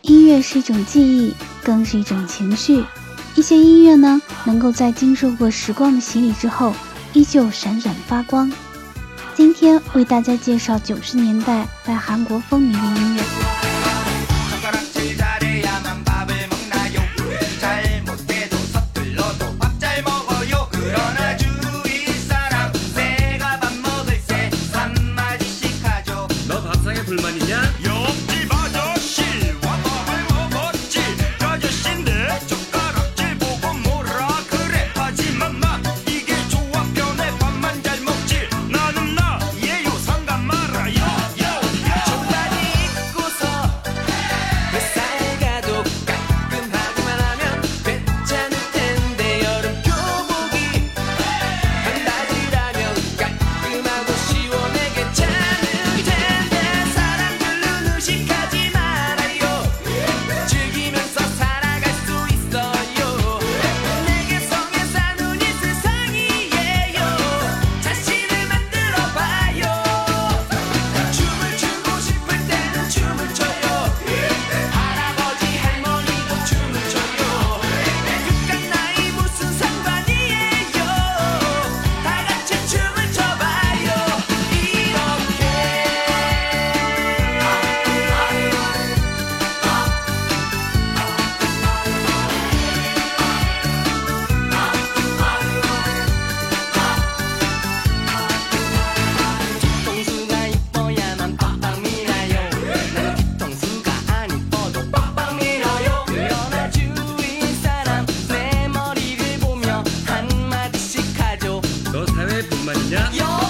音乐是一种记忆，更是一种情绪。一些音乐呢，能够在经受过时光的洗礼之后，依旧闪闪发光。今天为大家介绍九十年代在韩国风靡的音乐。 불만이냐? Mình.